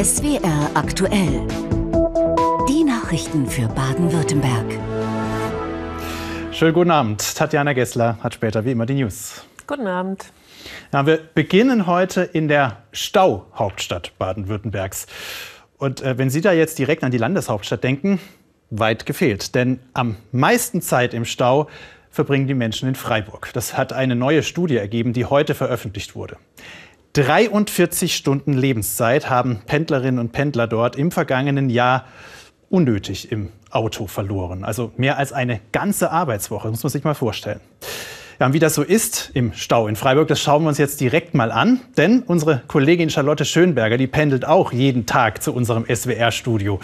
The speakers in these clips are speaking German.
SWR aktuell. Die Nachrichten für Baden-Württemberg. Schönen guten Abend. Tatjana Gessler hat später wie immer die News. Guten Abend. Ja, wir beginnen heute in der Stauhauptstadt Baden-Württembergs. Und äh, wenn Sie da jetzt direkt an die Landeshauptstadt denken, weit gefehlt. Denn am meisten Zeit im Stau verbringen die Menschen in Freiburg. Das hat eine neue Studie ergeben, die heute veröffentlicht wurde. 43 Stunden Lebenszeit haben Pendlerinnen und Pendler dort im vergangenen Jahr unnötig im Auto verloren. Also mehr als eine ganze Arbeitswoche, muss man sich mal vorstellen. Ja, und wie das so ist im Stau in Freiburg, das schauen wir uns jetzt direkt mal an. Denn unsere Kollegin Charlotte Schönberger, die pendelt auch jeden Tag zu unserem SWR-Studio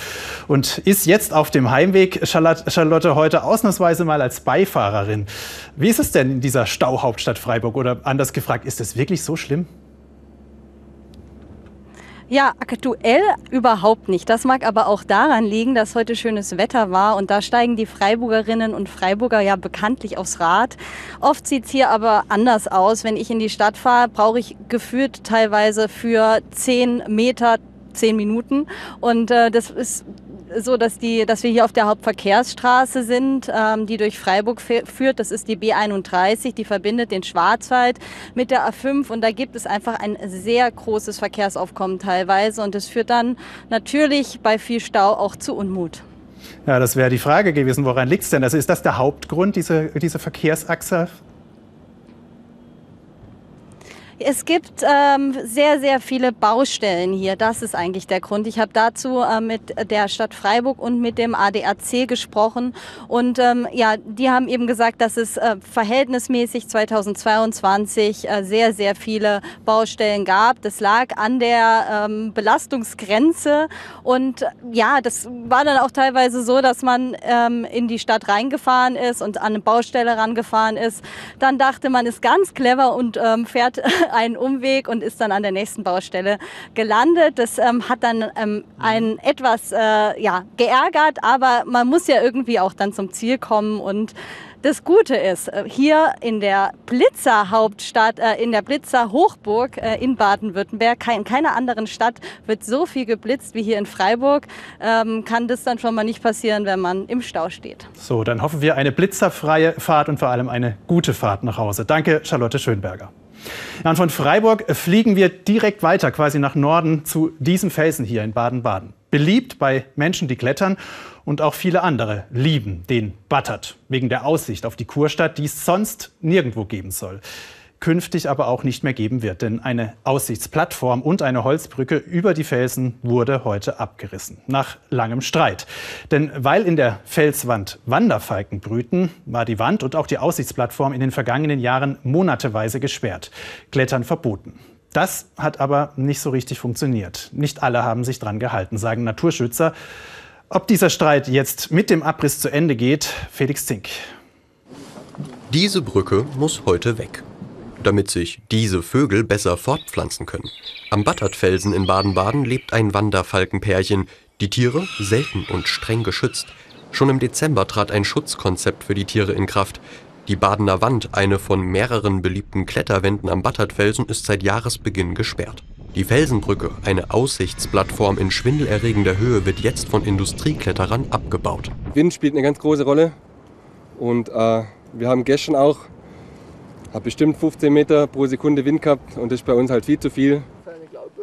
und ist jetzt auf dem Heimweg, Charlotte, heute ausnahmsweise mal als Beifahrerin. Wie ist es denn in dieser Stauhauptstadt Freiburg? Oder anders gefragt, ist es wirklich so schlimm? Ja, aktuell überhaupt nicht. Das mag aber auch daran liegen, dass heute schönes Wetter war und da steigen die Freiburgerinnen und Freiburger ja bekanntlich aufs Rad. Oft sieht's hier aber anders aus. Wenn ich in die Stadt fahre, brauche ich gefühlt teilweise für zehn Meter zehn Minuten. Und äh, das ist so, dass, die, dass wir hier auf der Hauptverkehrsstraße sind, ähm, die durch Freiburg führt. Das ist die B31, die verbindet den Schwarzwald mit der A5 und da gibt es einfach ein sehr großes Verkehrsaufkommen teilweise und das führt dann natürlich bei viel Stau auch zu Unmut. Ja, das wäre die Frage gewesen, woran liegt es denn? Also ist das der Hauptgrund, diese, diese Verkehrsachse es gibt ähm, sehr, sehr viele Baustellen hier. Das ist eigentlich der Grund. Ich habe dazu äh, mit der Stadt Freiburg und mit dem ADAC gesprochen. Und ähm, ja, die haben eben gesagt, dass es äh, verhältnismäßig 2022 äh, sehr, sehr viele Baustellen gab. Das lag an der ähm, Belastungsgrenze. Und ja, das war dann auch teilweise so, dass man ähm, in die Stadt reingefahren ist und an eine Baustelle rangefahren ist. Dann dachte man, ist ganz clever und ähm, fährt einen Umweg und ist dann an der nächsten Baustelle gelandet. Das ähm, hat dann ähm, einen etwas äh, ja, geärgert, aber man muss ja irgendwie auch dann zum Ziel kommen und das Gute ist, äh, hier in der Blitzer-Hauptstadt, äh, in der Blitzer-Hochburg äh, in Baden-Württemberg, in keiner anderen Stadt wird so viel geblitzt wie hier in Freiburg. Ähm, kann das dann schon mal nicht passieren, wenn man im Stau steht. So, dann hoffen wir eine blitzerfreie Fahrt und vor allem eine gute Fahrt nach Hause. Danke, Charlotte Schönberger. Ja, und von Freiburg fliegen wir direkt weiter, quasi nach Norden, zu diesem Felsen hier in Baden-Baden. Beliebt bei Menschen, die klettern und auch viele andere lieben den Battert wegen der Aussicht auf die Kurstadt, die es sonst nirgendwo geben soll künftig aber auch nicht mehr geben wird. Denn eine Aussichtsplattform und eine Holzbrücke über die Felsen wurde heute abgerissen. Nach langem Streit. Denn weil in der Felswand Wanderfalken brüten, war die Wand und auch die Aussichtsplattform in den vergangenen Jahren monateweise gesperrt. Klettern verboten. Das hat aber nicht so richtig funktioniert. Nicht alle haben sich dran gehalten, sagen Naturschützer. Ob dieser Streit jetzt mit dem Abriss zu Ende geht, Felix Zink. Diese Brücke muss heute weg damit sich diese Vögel besser fortpflanzen können. Am Battertfelsen in Baden-Baden lebt ein Wanderfalkenpärchen. Die Tiere selten und streng geschützt. Schon im Dezember trat ein Schutzkonzept für die Tiere in Kraft. Die Badener Wand, eine von mehreren beliebten Kletterwänden am Battertfelsen, ist seit Jahresbeginn gesperrt. Die Felsenbrücke, eine Aussichtsplattform in schwindelerregender Höhe, wird jetzt von Industriekletterern abgebaut. Wind spielt eine ganz große Rolle und äh, wir haben gestern auch habe bestimmt 15 Meter pro Sekunde Wind gehabt und das ist bei uns halt viel zu viel.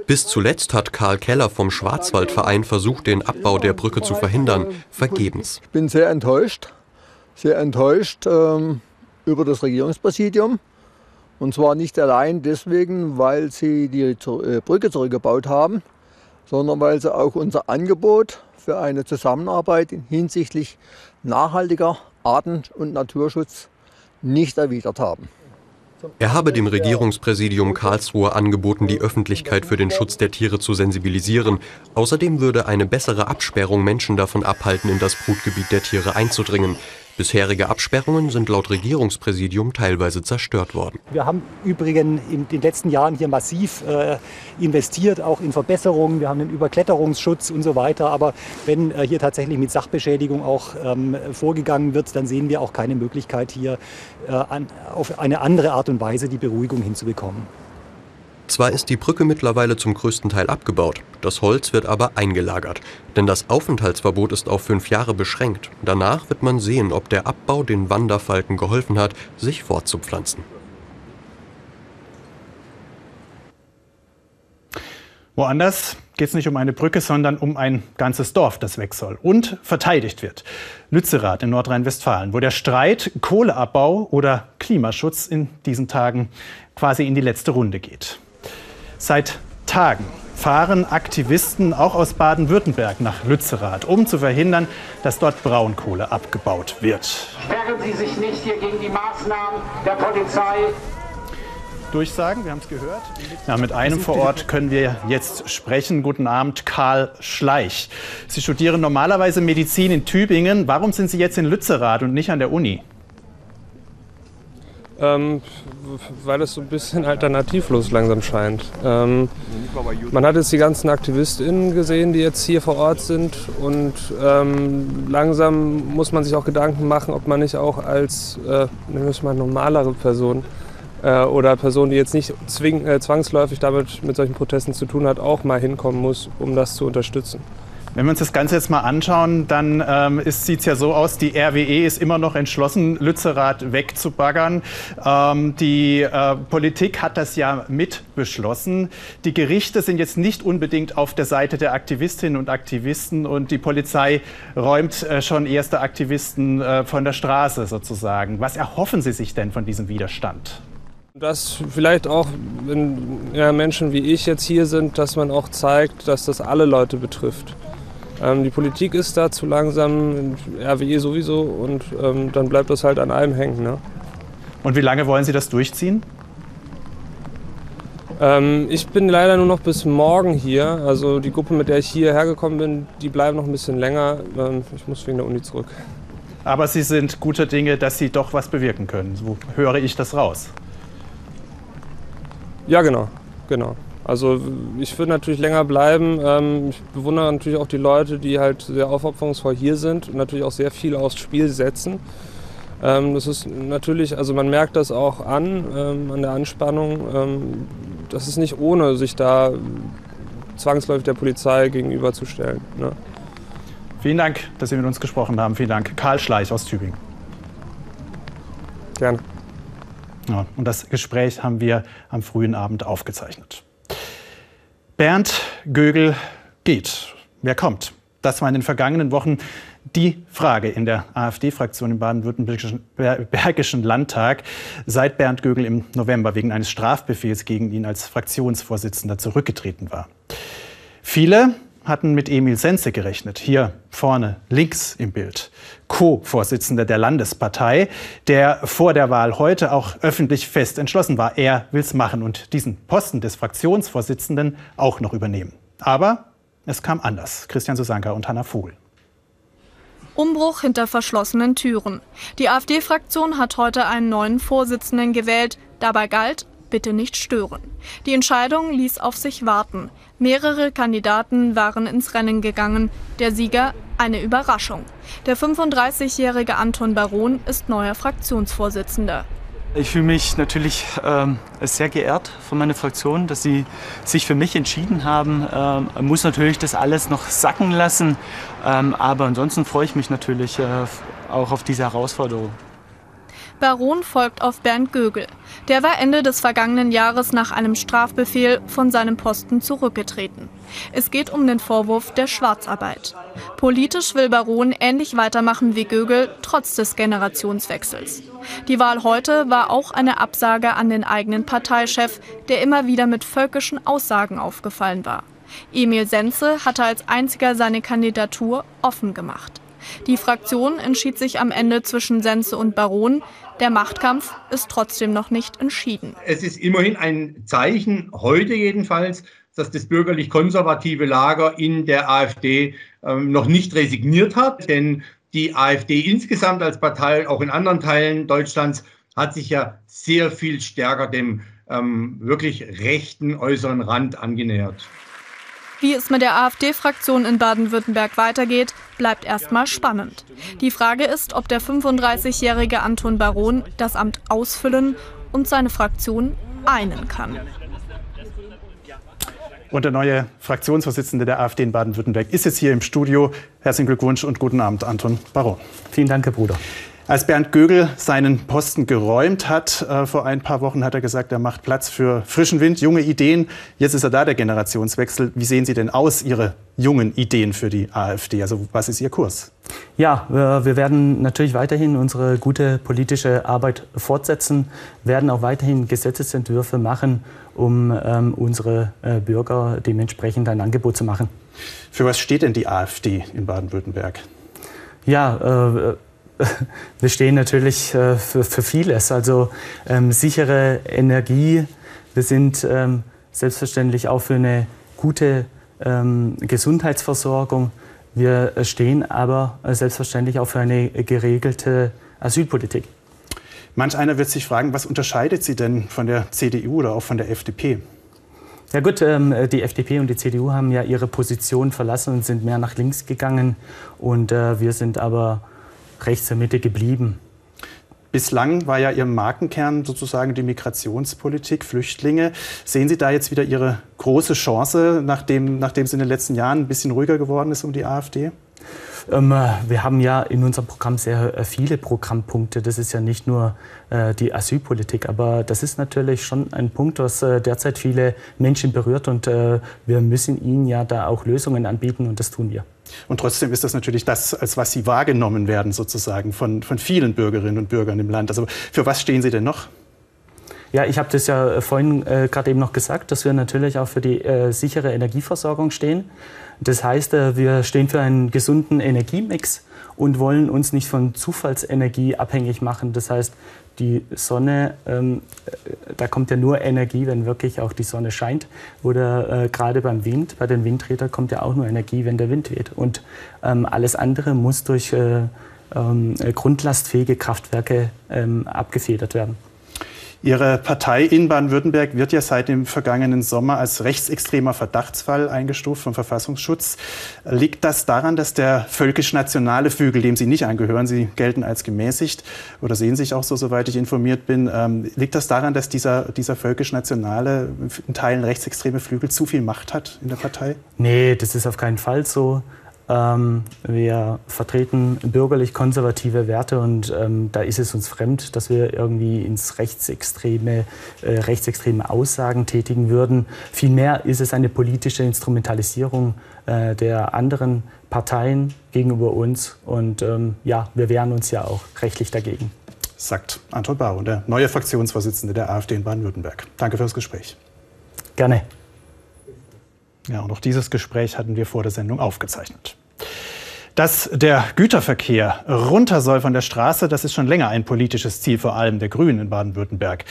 Bis zuletzt hat Karl Keller vom Schwarzwaldverein versucht, den Abbau der Brücke zu verhindern. Vergebens. Ich bin sehr enttäuscht, sehr enttäuscht ähm, über das Regierungspräsidium. Und zwar nicht allein deswegen, weil sie die äh, Brücke zurückgebaut haben, sondern weil sie auch unser Angebot für eine Zusammenarbeit hinsichtlich nachhaltiger Arten- und Naturschutz nicht erwidert haben. Er habe dem Regierungspräsidium Karlsruhe angeboten, die Öffentlichkeit für den Schutz der Tiere zu sensibilisieren. Außerdem würde eine bessere Absperrung Menschen davon abhalten, in das Brutgebiet der Tiere einzudringen. Bisherige Absperrungen sind laut Regierungspräsidium teilweise zerstört worden. Wir haben übrigens in den letzten Jahren hier massiv äh, investiert, auch in Verbesserungen. Wir haben den Überkletterungsschutz und so weiter. Aber wenn äh, hier tatsächlich mit Sachbeschädigung auch ähm, vorgegangen wird, dann sehen wir auch keine Möglichkeit hier äh, an, auf eine andere Art und Weise die Beruhigung hinzubekommen. Zwar ist die Brücke mittlerweile zum größten Teil abgebaut, das Holz wird aber eingelagert, denn das Aufenthaltsverbot ist auf fünf Jahre beschränkt. Danach wird man sehen, ob der Abbau den Wanderfalken geholfen hat, sich fortzupflanzen. Woanders geht es nicht um eine Brücke, sondern um ein ganzes Dorf, das weg soll und verteidigt wird. Lützerath in Nordrhein-Westfalen, wo der Streit Kohleabbau oder Klimaschutz in diesen Tagen quasi in die letzte Runde geht. Seit Tagen fahren Aktivisten auch aus Baden-Württemberg nach Lützerath, um zu verhindern, dass dort Braunkohle abgebaut wird. Sperren Sie sich nicht hier gegen die Maßnahmen der Polizei. Durchsagen, wir haben es gehört. Ja, mit einem vor Ort können wir jetzt sprechen. Guten Abend, Karl Schleich. Sie studieren normalerweise Medizin in Tübingen. Warum sind Sie jetzt in Lützerath und nicht an der Uni? Ähm, weil es so ein bisschen alternativlos langsam scheint. Ähm, man hat jetzt die ganzen AktivistInnen gesehen, die jetzt hier vor Ort sind und ähm, langsam muss man sich auch Gedanken machen, ob man nicht auch als, äh, nehmen wir es mal, normalere Person äh, oder Person, die jetzt nicht zwing, äh, zwangsläufig damit mit solchen Protesten zu tun hat, auch mal hinkommen muss, um das zu unterstützen. Wenn wir uns das Ganze jetzt mal anschauen, dann ähm, sieht es ja so aus, die RWE ist immer noch entschlossen, Lützerath wegzubaggern. Ähm, die äh, Politik hat das ja mit beschlossen. Die Gerichte sind jetzt nicht unbedingt auf der Seite der Aktivistinnen und Aktivisten und die Polizei räumt äh, schon erste Aktivisten äh, von der Straße sozusagen. Was erhoffen Sie sich denn von diesem Widerstand? Dass vielleicht auch, wenn ja, Menschen wie ich jetzt hier sind, dass man auch zeigt, dass das alle Leute betrifft. Ähm, die Politik ist da zu langsam, RWE sowieso und ähm, dann bleibt das halt an einem hängen. Ne? Und wie lange wollen Sie das durchziehen? Ähm, ich bin leider nur noch bis morgen hier. Also die Gruppe, mit der ich hierher gekommen bin, die bleiben noch ein bisschen länger. Ähm, ich muss wegen der Uni zurück. Aber Sie sind guter Dinge, dass Sie doch was bewirken können. So höre ich das raus. Ja, genau, genau. Also ich würde natürlich länger bleiben. Ähm, ich bewundere natürlich auch die Leute, die halt sehr aufopferungsvoll hier sind und natürlich auch sehr viel aufs Spiel setzen. Ähm, das ist natürlich, also man merkt das auch an, ähm, an der Anspannung. Das ist nicht ohne, sich da zwangsläufig der Polizei gegenüberzustellen. Ne? Vielen Dank, dass Sie mit uns gesprochen haben. Vielen Dank. Karl Schleich aus Tübingen. Gerne. Ja, und das Gespräch haben wir am frühen Abend aufgezeichnet. Bernd Gögel geht. Wer kommt? Das war in den vergangenen Wochen die Frage in der AfD-Fraktion im baden-württembergischen Landtag, seit Bernd Gögel im November wegen eines Strafbefehls gegen ihn als Fraktionsvorsitzender zurückgetreten war. Viele hatten mit Emil Senze gerechnet. Hier vorne links im Bild. Co-Vorsitzender der Landespartei, der vor der Wahl heute auch öffentlich fest entschlossen war, er will's machen und diesen Posten des Fraktionsvorsitzenden auch noch übernehmen. Aber es kam anders. Christian Susanka und Hanna Vogel. Umbruch hinter verschlossenen Türen. Die AfD-Fraktion hat heute einen neuen Vorsitzenden gewählt. Dabei galt, bitte nicht stören. Die Entscheidung ließ auf sich warten. Mehrere Kandidaten waren ins Rennen gegangen. Der Sieger eine Überraschung. Der 35-jährige Anton Baron ist neuer Fraktionsvorsitzender. Ich fühle mich natürlich ähm, sehr geehrt von meiner Fraktion, dass sie sich für mich entschieden haben. Ähm, muss natürlich das alles noch sacken lassen, ähm, aber ansonsten freue ich mich natürlich äh, auch auf diese Herausforderung. Baron folgt auf Bernd Gögel. Der war Ende des vergangenen Jahres nach einem Strafbefehl von seinem Posten zurückgetreten. Es geht um den Vorwurf der Schwarzarbeit. Politisch will Baron ähnlich weitermachen wie Gögel, trotz des Generationswechsels. Die Wahl heute war auch eine Absage an den eigenen Parteichef, der immer wieder mit völkischen Aussagen aufgefallen war. Emil Senze hatte als einziger seine Kandidatur offen gemacht. Die Fraktion entschied sich am Ende zwischen Sense und Baron. Der Machtkampf ist trotzdem noch nicht entschieden. Es ist immerhin ein Zeichen, heute jedenfalls, dass das bürgerlich-konservative Lager in der AfD ähm, noch nicht resigniert hat. Denn die AfD insgesamt als Partei, auch in anderen Teilen Deutschlands, hat sich ja sehr viel stärker dem ähm, wirklich rechten äußeren Rand angenähert. Wie es mit der AfD-Fraktion in Baden-Württemberg weitergeht, bleibt erstmal spannend. Die Frage ist, ob der 35-jährige Anton Baron das Amt ausfüllen und seine Fraktion einen kann. Und der neue Fraktionsvorsitzende der AfD in Baden-Württemberg ist jetzt hier im Studio. Herzlichen Glückwunsch und guten Abend, Anton Baron. Vielen Dank, Herr Bruder. Als Bernd Gögel seinen Posten geräumt hat, äh, vor ein paar Wochen hat er gesagt, er macht Platz für frischen Wind, junge Ideen. Jetzt ist er da, der Generationswechsel. Wie sehen Sie denn aus, Ihre jungen Ideen für die AfD? Also was ist Ihr Kurs? Ja, wir werden natürlich weiterhin unsere gute politische Arbeit fortsetzen, werden auch weiterhin Gesetzesentwürfe machen, um ähm, unsere äh, Bürger dementsprechend ein Angebot zu machen. Für was steht denn die AfD in Baden-Württemberg? Ja, äh, wir stehen natürlich äh, für, für, vieles. Also ähm, sichere Energie. Wir sind ähm, selbstverständlich auch für eine gute ähm, Gesundheitsversorgung. Wir stehen aber äh, selbstverständlich auch für eine geregelte Asylpolitik. Manch einer wird sich fragen, was unterscheidet sie denn von der CDU oder auch von der FDP? Ja gut, ähm, die FDP und die CDU haben ja ihre Position verlassen und sind mehr nach links gegangen. Und äh, wir sind aber rechts der Mitte geblieben. Bislang war ja Ihr Markenkern sozusagen die Migrationspolitik, Flüchtlinge. Sehen Sie da jetzt wieder Ihre große Chance, nachdem, nachdem es in den letzten Jahren ein bisschen ruhiger geworden ist um die AfD? Ähm, wir haben ja in unserem Programm sehr äh, viele Programmpunkte. Das ist ja nicht nur äh, die Asylpolitik, aber das ist natürlich schon ein Punkt, was äh, derzeit viele Menschen berührt und äh, wir müssen ihnen ja da auch Lösungen anbieten und das tun wir. Und trotzdem ist das natürlich das, als was Sie wahrgenommen werden, sozusagen von, von vielen Bürgerinnen und Bürgern im Land. Also für was stehen Sie denn noch? Ja, ich habe das ja vorhin äh, gerade eben noch gesagt, dass wir natürlich auch für die äh, sichere Energieversorgung stehen. Das heißt, äh, wir stehen für einen gesunden Energiemix und wollen uns nicht von Zufallsenergie abhängig machen. Das heißt, die Sonne, ähm, äh, da kommt ja nur Energie, wenn wirklich auch die Sonne scheint. Oder äh, gerade beim Wind, bei den Windrädern kommt ja auch nur Energie, wenn der Wind weht. Und ähm, alles andere muss durch äh, ähm, grundlastfähige Kraftwerke ähm, abgefedert werden. Ihre Partei in Baden-Württemberg wird ja seit dem vergangenen Sommer als rechtsextremer Verdachtsfall eingestuft vom Verfassungsschutz. Liegt das daran, dass der völkisch-nationale Flügel, dem Sie nicht angehören, Sie gelten als gemäßigt oder sehen sich auch so, soweit ich informiert bin, ähm, liegt das daran, dass dieser, dieser völkisch-nationale, in Teilen rechtsextreme Flügel zu viel Macht hat in der Partei? Nee, das ist auf keinen Fall so. Ähm, wir vertreten bürgerlich-konservative Werte und ähm, da ist es uns fremd, dass wir irgendwie ins rechtsextreme, äh, rechtsextreme Aussagen tätigen würden. Vielmehr ist es eine politische Instrumentalisierung äh, der anderen Parteien gegenüber uns und ähm, ja, wir wehren uns ja auch rechtlich dagegen. Sagt Anton Bau, der neue Fraktionsvorsitzende der AfD in Baden-Württemberg. Danke für das Gespräch. Gerne. Ja, und auch dieses Gespräch hatten wir vor der Sendung aufgezeichnet. Dass der Güterverkehr runter soll von der Straße, das ist schon länger ein politisches Ziel, vor allem der Grünen in Baden-Württemberg.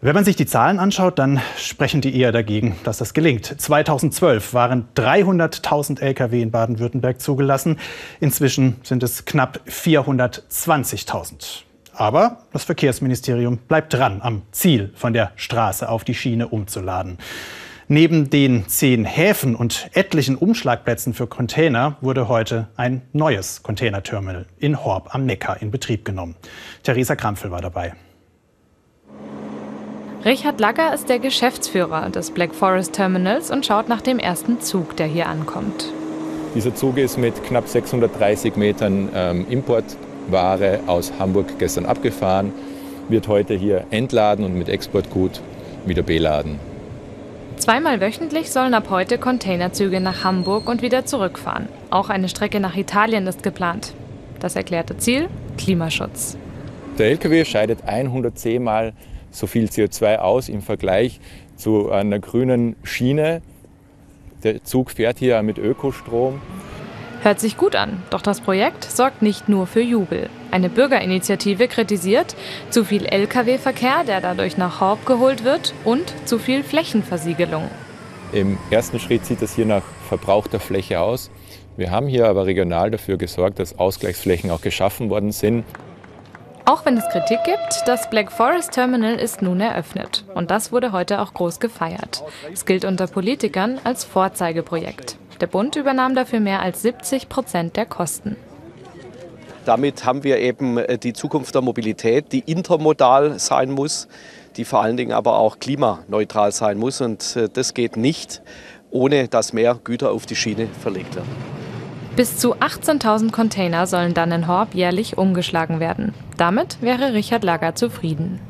Wenn man sich die Zahlen anschaut, dann sprechen die eher dagegen, dass das gelingt. 2012 waren 300.000 Lkw in Baden-Württemberg zugelassen. Inzwischen sind es knapp 420.000. Aber das Verkehrsministerium bleibt dran am Ziel, von der Straße auf die Schiene umzuladen. Neben den zehn Häfen und etlichen Umschlagplätzen für Container wurde heute ein neues Containerterminal in Horb am Neckar in Betrieb genommen. Theresa Krampfel war dabei. Richard Lager ist der Geschäftsführer des Black Forest Terminals und schaut nach dem ersten Zug, der hier ankommt. Dieser Zug ist mit knapp 630 Metern ähm, Importware aus Hamburg gestern abgefahren, wird heute hier entladen und mit Exportgut wieder beladen. Zweimal wöchentlich sollen ab heute Containerzüge nach Hamburg und wieder zurückfahren. Auch eine Strecke nach Italien ist geplant. Das erklärte Ziel? Klimaschutz. Der Lkw scheidet 110 Mal so viel CO2 aus im Vergleich zu einer grünen Schiene. Der Zug fährt hier mit Ökostrom. Hört sich gut an, doch das Projekt sorgt nicht nur für Jubel. Eine Bürgerinitiative kritisiert zu viel Lkw-Verkehr, der dadurch nach Horb geholt wird, und zu viel Flächenversiegelung. Im ersten Schritt sieht das hier nach verbrauchter Fläche aus. Wir haben hier aber regional dafür gesorgt, dass Ausgleichsflächen auch geschaffen worden sind. Auch wenn es Kritik gibt, das Black Forest Terminal ist nun eröffnet. Und das wurde heute auch groß gefeiert. Es gilt unter Politikern als Vorzeigeprojekt. Der Bund übernahm dafür mehr als 70 Prozent der Kosten. Damit haben wir eben äh, die Zukunft der Mobilität, die intermodal sein muss, die vor allen Dingen aber auch klimaneutral sein muss. Und äh, das geht nicht ohne dass mehr Güter auf die Schiene verlegt werden. Bis zu 18.000 Container sollen dann in Horb jährlich umgeschlagen werden. Damit wäre Richard Lager zufrieden.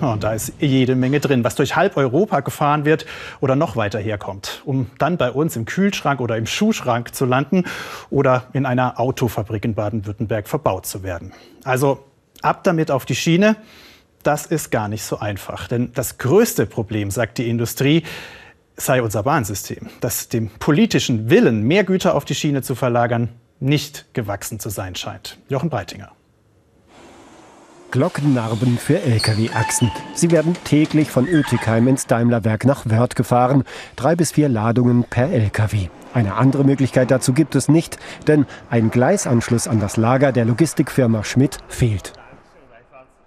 Und da ist jede Menge drin, was durch halb Europa gefahren wird oder noch weiter herkommt, um dann bei uns im Kühlschrank oder im Schuhschrank zu landen oder in einer Autofabrik in Baden-Württemberg verbaut zu werden. Also ab damit auf die Schiene. Das ist gar nicht so einfach. Denn das größte Problem, sagt die Industrie, sei unser Bahnsystem, das dem politischen Willen, mehr Güter auf die Schiene zu verlagern, nicht gewachsen zu sein scheint. Jochen Breitinger. Glockennarben für Lkw-Achsen. Sie werden täglich von Oetikheim ins Daimlerwerk nach Wörth gefahren. Drei bis vier Ladungen per Lkw. Eine andere Möglichkeit dazu gibt es nicht, denn ein Gleisanschluss an das Lager der Logistikfirma Schmidt fehlt.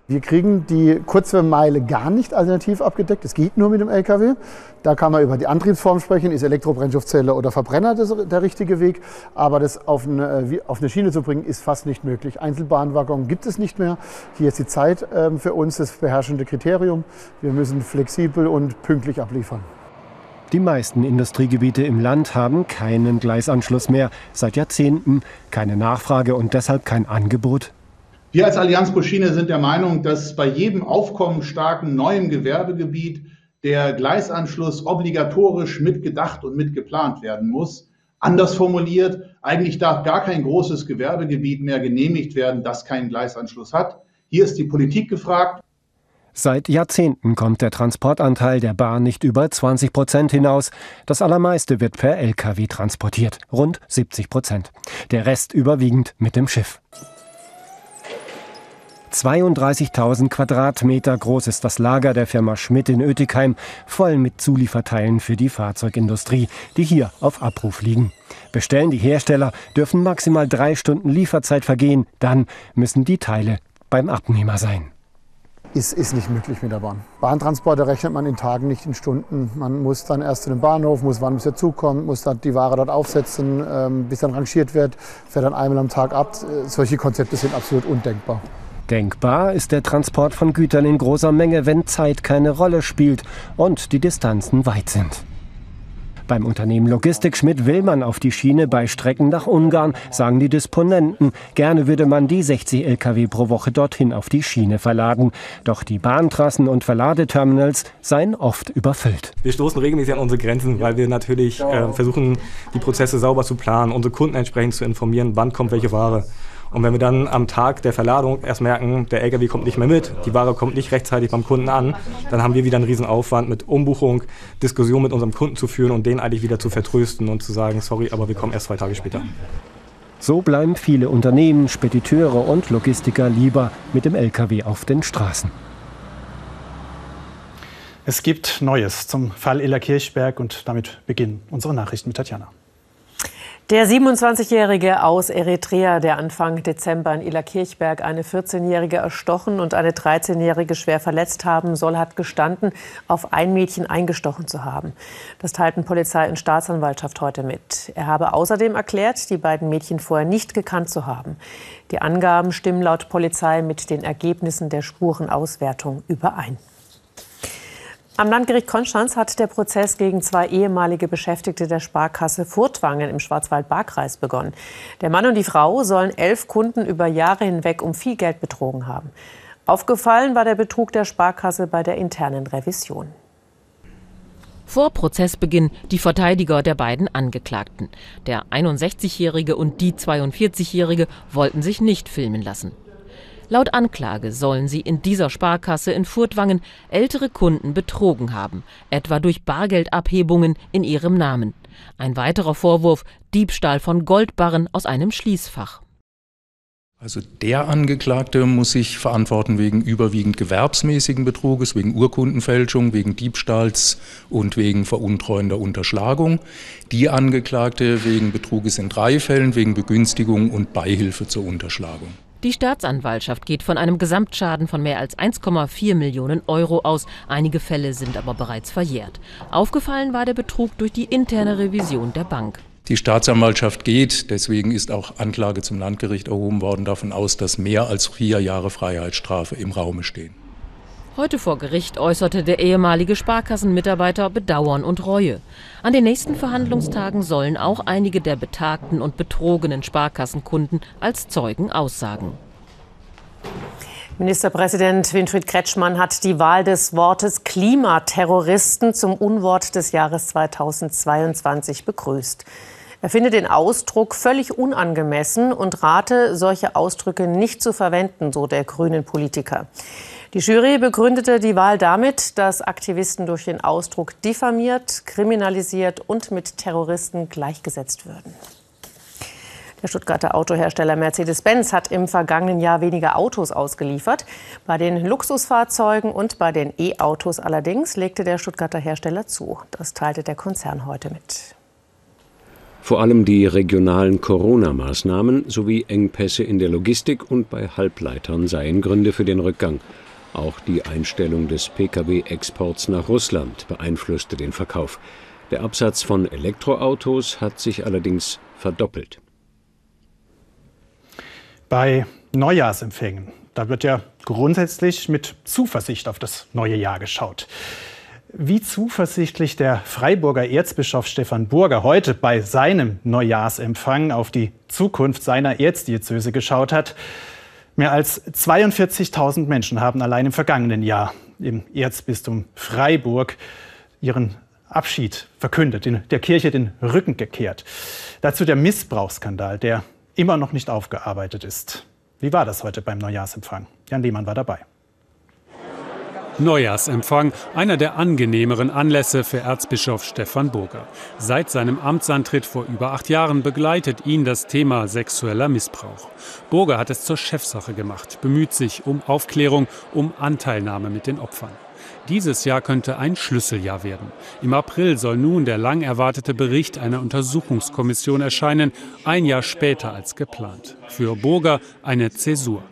Wir kriegen die Kurzwellenmeile gar nicht alternativ abgedeckt. Es geht nur mit dem LKW. Da kann man über die Antriebsform sprechen. Ist Elektrobrennstoffzelle oder Verbrenner das, der richtige Weg? Aber das auf eine, auf eine Schiene zu bringen, ist fast nicht möglich. Einzelbahnwaggon gibt es nicht mehr. Hier ist die Zeit ähm, für uns das beherrschende Kriterium. Wir müssen flexibel und pünktlich abliefern. Die meisten Industriegebiete im Land haben keinen Gleisanschluss mehr. Seit Jahrzehnten keine Nachfrage und deshalb kein Angebot wir als Allianz Buschine sind der Meinung, dass bei jedem aufkommensstarken neuen Gewerbegebiet der Gleisanschluss obligatorisch mitgedacht und mitgeplant werden muss. Anders formuliert, eigentlich darf gar kein großes Gewerbegebiet mehr genehmigt werden, das keinen Gleisanschluss hat. Hier ist die Politik gefragt. Seit Jahrzehnten kommt der Transportanteil der Bahn nicht über 20 Prozent hinaus. Das allermeiste wird per Lkw transportiert, rund 70 Prozent. Der Rest überwiegend mit dem Schiff. 32.000 Quadratmeter groß ist das Lager der Firma Schmidt in Oetikheim, voll mit Zulieferteilen für die Fahrzeugindustrie, die hier auf Abruf liegen. Bestellen die Hersteller, dürfen maximal drei Stunden Lieferzeit vergehen, dann müssen die Teile beim Abnehmer sein. Ist, ist nicht möglich mit der Bahn. Bahntransporte rechnet man in Tagen, nicht in Stunden. Man muss dann erst zu dem Bahnhof, muss warten, bis er zukommt, muss dann die Ware dort aufsetzen, ähm, bis dann rangiert wird, fährt dann einmal am Tag ab. Solche Konzepte sind absolut undenkbar. Denkbar ist der Transport von Gütern in großer Menge, wenn Zeit keine Rolle spielt und die Distanzen weit sind. Beim Unternehmen Logistik Schmidt will man auf die Schiene bei Strecken nach Ungarn, sagen die Disponenten. Gerne würde man die 60 Lkw pro Woche dorthin auf die Schiene verladen. Doch die Bahntrassen und Verladeterminals seien oft überfüllt. Wir stoßen regelmäßig an unsere Grenzen, weil wir natürlich äh, versuchen, die Prozesse sauber zu planen, unsere Kunden entsprechend zu informieren, wann kommt welche Ware. Und wenn wir dann am Tag der Verladung erst merken, der LKW kommt nicht mehr mit, die Ware kommt nicht rechtzeitig beim Kunden an, dann haben wir wieder einen riesen Aufwand mit Umbuchung, Diskussion mit unserem Kunden zu führen und den eigentlich wieder zu vertrösten und zu sagen, sorry, aber wir kommen erst zwei Tage später. So bleiben viele Unternehmen, Spediteure und Logistiker lieber mit dem LKW auf den Straßen. Es gibt Neues zum Fall Ella Kirchberg und damit beginnen unsere Nachrichten mit Tatjana. Der 27-Jährige aus Eritrea, der Anfang Dezember in Ila Kirchberg eine 14-Jährige erstochen und eine 13-Jährige schwer verletzt haben soll, hat gestanden, auf ein Mädchen eingestochen zu haben. Das teilten Polizei und Staatsanwaltschaft heute mit. Er habe außerdem erklärt, die beiden Mädchen vorher nicht gekannt zu haben. Die Angaben stimmen laut Polizei mit den Ergebnissen der Spurenauswertung überein. Am Landgericht Konstanz hat der Prozess gegen zwei ehemalige Beschäftigte der Sparkasse Furtwangen im Schwarzwald-Baar-Kreis begonnen. Der Mann und die Frau sollen elf Kunden über Jahre hinweg um viel Geld betrogen haben. Aufgefallen war der Betrug der Sparkasse bei der internen Revision. Vor Prozessbeginn die Verteidiger der beiden Angeklagten. Der 61-Jährige und die 42-Jährige wollten sich nicht filmen lassen. Laut Anklage sollen sie in dieser Sparkasse in Furtwangen ältere Kunden betrogen haben, etwa durch Bargeldabhebungen in ihrem Namen. Ein weiterer Vorwurf Diebstahl von Goldbarren aus einem Schließfach. Also der Angeklagte muss sich verantworten wegen überwiegend gewerbsmäßigen Betruges, wegen Urkundenfälschung, wegen Diebstahls und wegen veruntreuender Unterschlagung. Die Angeklagte wegen Betruges in drei Fällen, wegen Begünstigung und Beihilfe zur Unterschlagung. Die Staatsanwaltschaft geht von einem Gesamtschaden von mehr als 1,4 Millionen Euro aus. Einige Fälle sind aber bereits verjährt. Aufgefallen war der Betrug durch die interne Revision der Bank. Die Staatsanwaltschaft geht, deswegen ist auch Anklage zum Landgericht erhoben worden, davon aus, dass mehr als vier Jahre Freiheitsstrafe im Raume stehen. Heute vor Gericht äußerte der ehemalige Sparkassenmitarbeiter Bedauern und Reue. An den nächsten Verhandlungstagen sollen auch einige der betagten und betrogenen Sparkassenkunden als Zeugen aussagen. Ministerpräsident Winfried Kretschmann hat die Wahl des Wortes Klimaterroristen zum Unwort des Jahres 2022 begrüßt. Er findet den Ausdruck völlig unangemessen und rate, solche Ausdrücke nicht zu verwenden, so der grünen Politiker. Die Jury begründete die Wahl damit, dass Aktivisten durch den Ausdruck diffamiert, kriminalisiert und mit Terroristen gleichgesetzt würden. Der Stuttgarter Autohersteller Mercedes-Benz hat im vergangenen Jahr weniger Autos ausgeliefert. Bei den Luxusfahrzeugen und bei den E-Autos allerdings legte der Stuttgarter Hersteller zu. Das teilte der Konzern heute mit. Vor allem die regionalen Corona-Maßnahmen sowie Engpässe in der Logistik und bei Halbleitern seien Gründe für den Rückgang. Auch die Einstellung des Pkw-Exports nach Russland beeinflusste den Verkauf. Der Absatz von Elektroautos hat sich allerdings verdoppelt. Bei Neujahrsempfängen, da wird ja grundsätzlich mit Zuversicht auf das neue Jahr geschaut. Wie zuversichtlich der Freiburger Erzbischof Stefan Burger heute bei seinem Neujahrsempfang auf die Zukunft seiner Erzdiözese geschaut hat, Mehr als 42.000 Menschen haben allein im vergangenen Jahr im Erzbistum Freiburg ihren Abschied verkündet, der Kirche den Rücken gekehrt. Dazu der Missbrauchsskandal, der immer noch nicht aufgearbeitet ist. Wie war das heute beim Neujahrsempfang? Jan Lehmann war dabei. Neujahrsempfang, einer der angenehmeren Anlässe für Erzbischof Stefan Burger. Seit seinem Amtsantritt vor über acht Jahren begleitet ihn das Thema sexueller Missbrauch. Burger hat es zur Chefsache gemacht, bemüht sich um Aufklärung, um Anteilnahme mit den Opfern. Dieses Jahr könnte ein Schlüsseljahr werden. Im April soll nun der lang erwartete Bericht einer Untersuchungskommission erscheinen, ein Jahr später als geplant. Für Burger eine Zäsur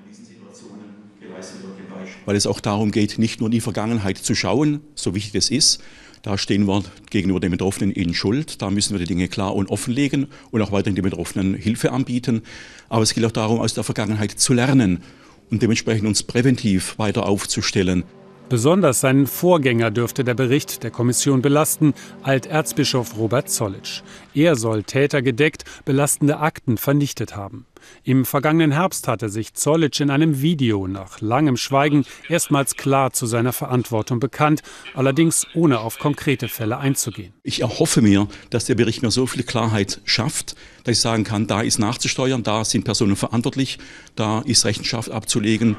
weil es auch darum geht, nicht nur in die Vergangenheit zu schauen, so wichtig es ist. Da stehen wir gegenüber den Betroffenen in Schuld. Da müssen wir die Dinge klar und offenlegen und auch weiterhin den Betroffenen Hilfe anbieten. Aber es geht auch darum, aus der Vergangenheit zu lernen und dementsprechend uns präventiv weiter aufzustellen. Besonders seinen Vorgänger dürfte der Bericht der Kommission belasten, Alterzbischof Robert Zollitsch. Er soll Täter gedeckt, belastende Akten vernichtet haben. Im vergangenen Herbst hatte sich Zollitsch in einem Video nach langem Schweigen erstmals klar zu seiner Verantwortung bekannt, allerdings ohne auf konkrete Fälle einzugehen. Ich erhoffe mir, dass der Bericht mir so viel Klarheit schafft, dass ich sagen kann, da ist nachzusteuern, da sind Personen verantwortlich, da ist Rechenschaft abzulegen.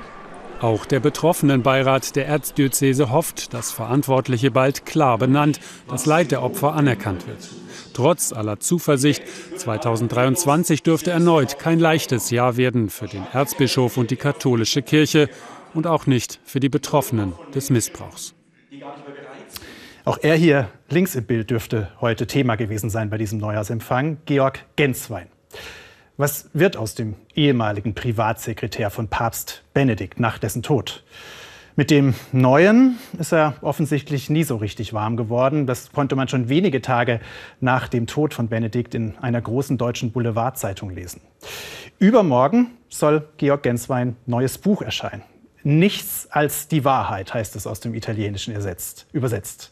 Auch der Betroffenenbeirat der Erzdiözese hofft, dass Verantwortliche bald klar benannt, das Leid der Opfer anerkannt wird. Trotz aller Zuversicht, 2023 dürfte erneut kein leichtes Jahr werden für den Erzbischof und die katholische Kirche und auch nicht für die Betroffenen des Missbrauchs. Auch er hier links im Bild dürfte heute Thema gewesen sein bei diesem Neujahrsempfang, Georg Genswein. Was wird aus dem ehemaligen Privatsekretär von Papst Benedikt nach dessen Tod? Mit dem Neuen ist er offensichtlich nie so richtig warm geworden. Das konnte man schon wenige Tage nach dem Tod von Benedikt in einer großen deutschen Boulevardzeitung lesen. Übermorgen soll Georg Genswein neues Buch erscheinen. Nichts als die Wahrheit heißt es aus dem Italienischen ersetzt, übersetzt.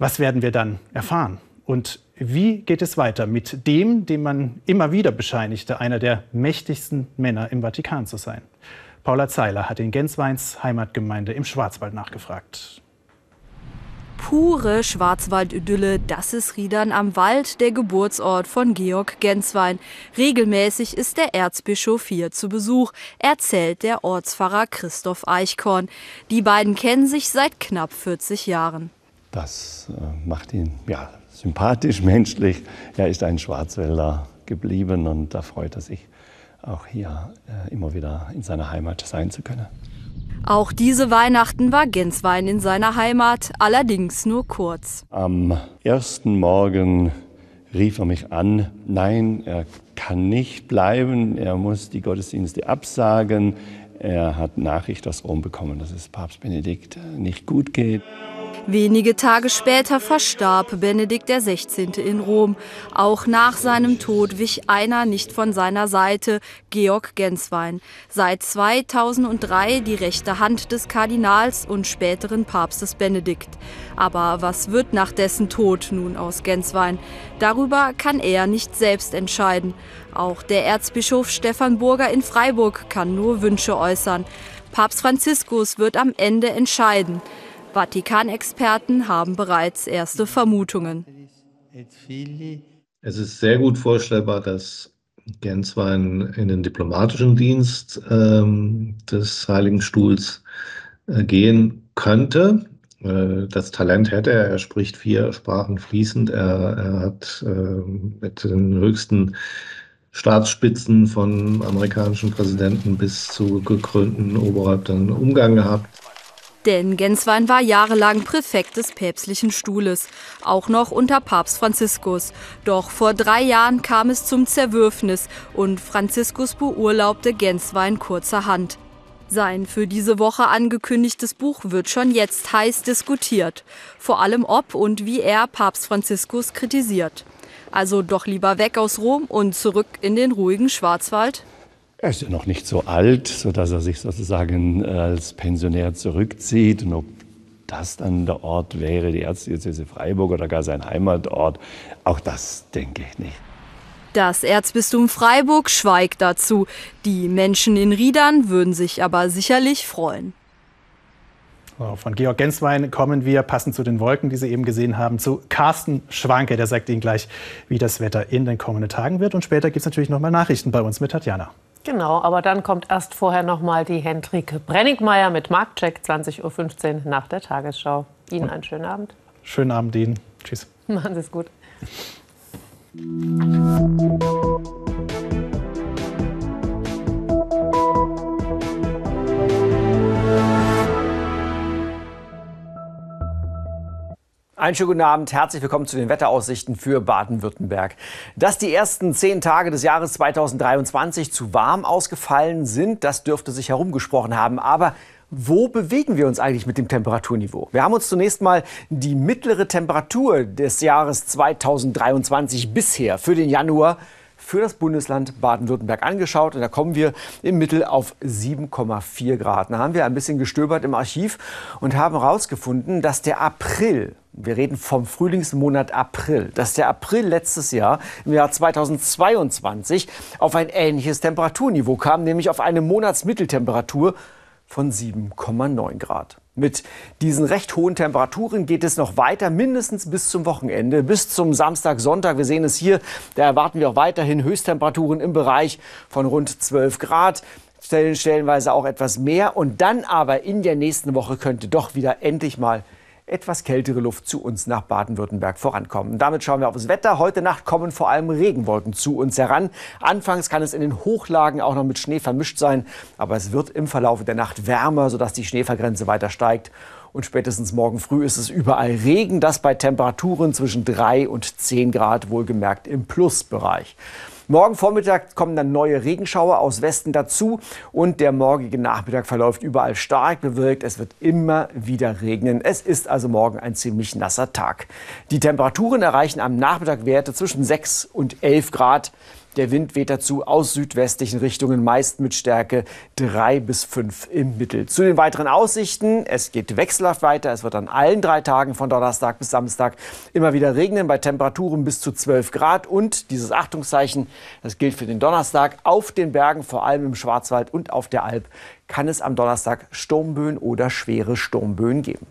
Was werden wir dann erfahren? Und wie geht es weiter mit dem, dem man immer wieder bescheinigte, einer der mächtigsten Männer im Vatikan zu sein? Paula Zeiler hat in Gensweins Heimatgemeinde im Schwarzwald nachgefragt. Pure Schwarzwald-Idylle, das ist Riedern am Wald, der Geburtsort von Georg Genswein. Regelmäßig ist der Erzbischof hier zu Besuch, erzählt der Ortspfarrer Christoph Eichkorn. Die beiden kennen sich seit knapp 40 Jahren. Das äh, macht ihn ja, sympathisch, menschlich. Er ist ein Schwarzwälder geblieben und da freut er sich auch hier äh, immer wieder in seiner Heimat sein zu können. Auch diese Weihnachten war Genswein in seiner Heimat, allerdings nur kurz. Am ersten Morgen rief er mich an, nein, er kann nicht bleiben, er muss die Gottesdienste absagen. Er hat Nachricht aus Rom bekommen, dass es Papst Benedikt nicht gut geht. Wenige Tage später verstarb Benedikt XVI. in Rom. Auch nach seinem Tod wich einer nicht von seiner Seite, Georg Genswein. Seit 2003 die rechte Hand des Kardinals und späteren Papstes Benedikt. Aber was wird nach dessen Tod nun aus Genswein? Darüber kann er nicht selbst entscheiden. Auch der Erzbischof Stefan Burger in Freiburg kann nur Wünsche äußern. Papst Franziskus wird am Ende entscheiden. Vatikanexperten haben bereits erste Vermutungen. Es ist sehr gut vorstellbar, dass Genswein in den diplomatischen Dienst ähm, des Heiligen Stuhls äh, gehen könnte. Äh, das Talent hätte er. Er spricht vier Sprachen fließend. Er, er hat äh, mit den höchsten Staatsspitzen von amerikanischen Präsidenten bis zu gekrönten Oberhäuptern Umgang gehabt. Denn Genswein war jahrelang Präfekt des päpstlichen Stuhles, auch noch unter Papst Franziskus. Doch vor drei Jahren kam es zum Zerwürfnis und Franziskus beurlaubte Genswein kurzerhand. Sein für diese Woche angekündigtes Buch wird schon jetzt heiß diskutiert. Vor allem ob und wie er Papst Franziskus kritisiert. Also doch lieber weg aus Rom und zurück in den ruhigen Schwarzwald? Er ist ja noch nicht so alt, sodass er sich sozusagen als Pensionär zurückzieht. Und ob das dann der Ort wäre, die Erzdiözese Freiburg oder gar sein Heimatort, auch das denke ich nicht. Das Erzbistum Freiburg schweigt dazu. Die Menschen in Riedern würden sich aber sicherlich freuen. Von Georg Genswein kommen wir, passend zu den Wolken, die Sie eben gesehen haben, zu Carsten Schwanke. Der sagt Ihnen gleich, wie das Wetter in den kommenden Tagen wird. Und später gibt es natürlich noch mal Nachrichten bei uns mit Tatjana. Genau, aber dann kommt erst vorher noch mal die Hendrike Brenningmeier mit Marktcheck 20.15 Uhr nach der Tagesschau. Ihnen einen schönen Abend. Schönen Abend Ihnen. Tschüss. Machen Sie es gut. Einen schönen guten Abend, herzlich willkommen zu den Wetteraussichten für Baden-Württemberg. Dass die ersten zehn Tage des Jahres 2023 zu warm ausgefallen sind, das dürfte sich herumgesprochen haben. Aber wo bewegen wir uns eigentlich mit dem Temperaturniveau? Wir haben uns zunächst mal die mittlere Temperatur des Jahres 2023 bisher für den Januar für das Bundesland Baden-Württemberg angeschaut und da kommen wir im Mittel auf 7,4 Grad. Da haben wir ein bisschen gestöbert im Archiv und haben herausgefunden, dass der April wir reden vom Frühlingsmonat April, dass der April letztes Jahr, im Jahr 2022, auf ein ähnliches Temperaturniveau kam, nämlich auf eine Monatsmitteltemperatur von 7,9 Grad. Mit diesen recht hohen Temperaturen geht es noch weiter, mindestens bis zum Wochenende, bis zum Samstag, Sonntag. Wir sehen es hier, da erwarten wir auch weiterhin Höchsttemperaturen im Bereich von rund 12 Grad. stellenweise auch etwas mehr. Und dann aber in der nächsten Woche könnte doch wieder endlich mal etwas kältere Luft zu uns nach Baden-Württemberg vorankommen. Damit schauen wir auf das Wetter. Heute Nacht kommen vor allem Regenwolken zu uns heran. Anfangs kann es in den Hochlagen auch noch mit Schnee vermischt sein, aber es wird im Verlauf der Nacht wärmer, sodass die Schneefallgrenze weiter steigt. Und spätestens morgen früh ist es überall Regen, das bei Temperaturen zwischen 3 und 10 Grad wohlgemerkt im Plusbereich. Morgen Vormittag kommen dann neue Regenschauer aus Westen dazu und der morgige Nachmittag verläuft überall stark bewölkt. Es wird immer wieder regnen. Es ist also morgen ein ziemlich nasser Tag. Die Temperaturen erreichen am Nachmittag Werte zwischen 6 und 11 Grad. Der Wind weht dazu aus südwestlichen Richtungen, meist mit Stärke 3 bis 5 im Mittel. Zu den weiteren Aussichten. Es geht wechselhaft weiter. Es wird an allen drei Tagen von Donnerstag bis Samstag immer wieder regnen bei Temperaturen bis zu 12 Grad. Und dieses Achtungszeichen, das gilt für den Donnerstag. Auf den Bergen, vor allem im Schwarzwald und auf der Alp, kann es am Donnerstag Sturmböen oder schwere Sturmböen geben.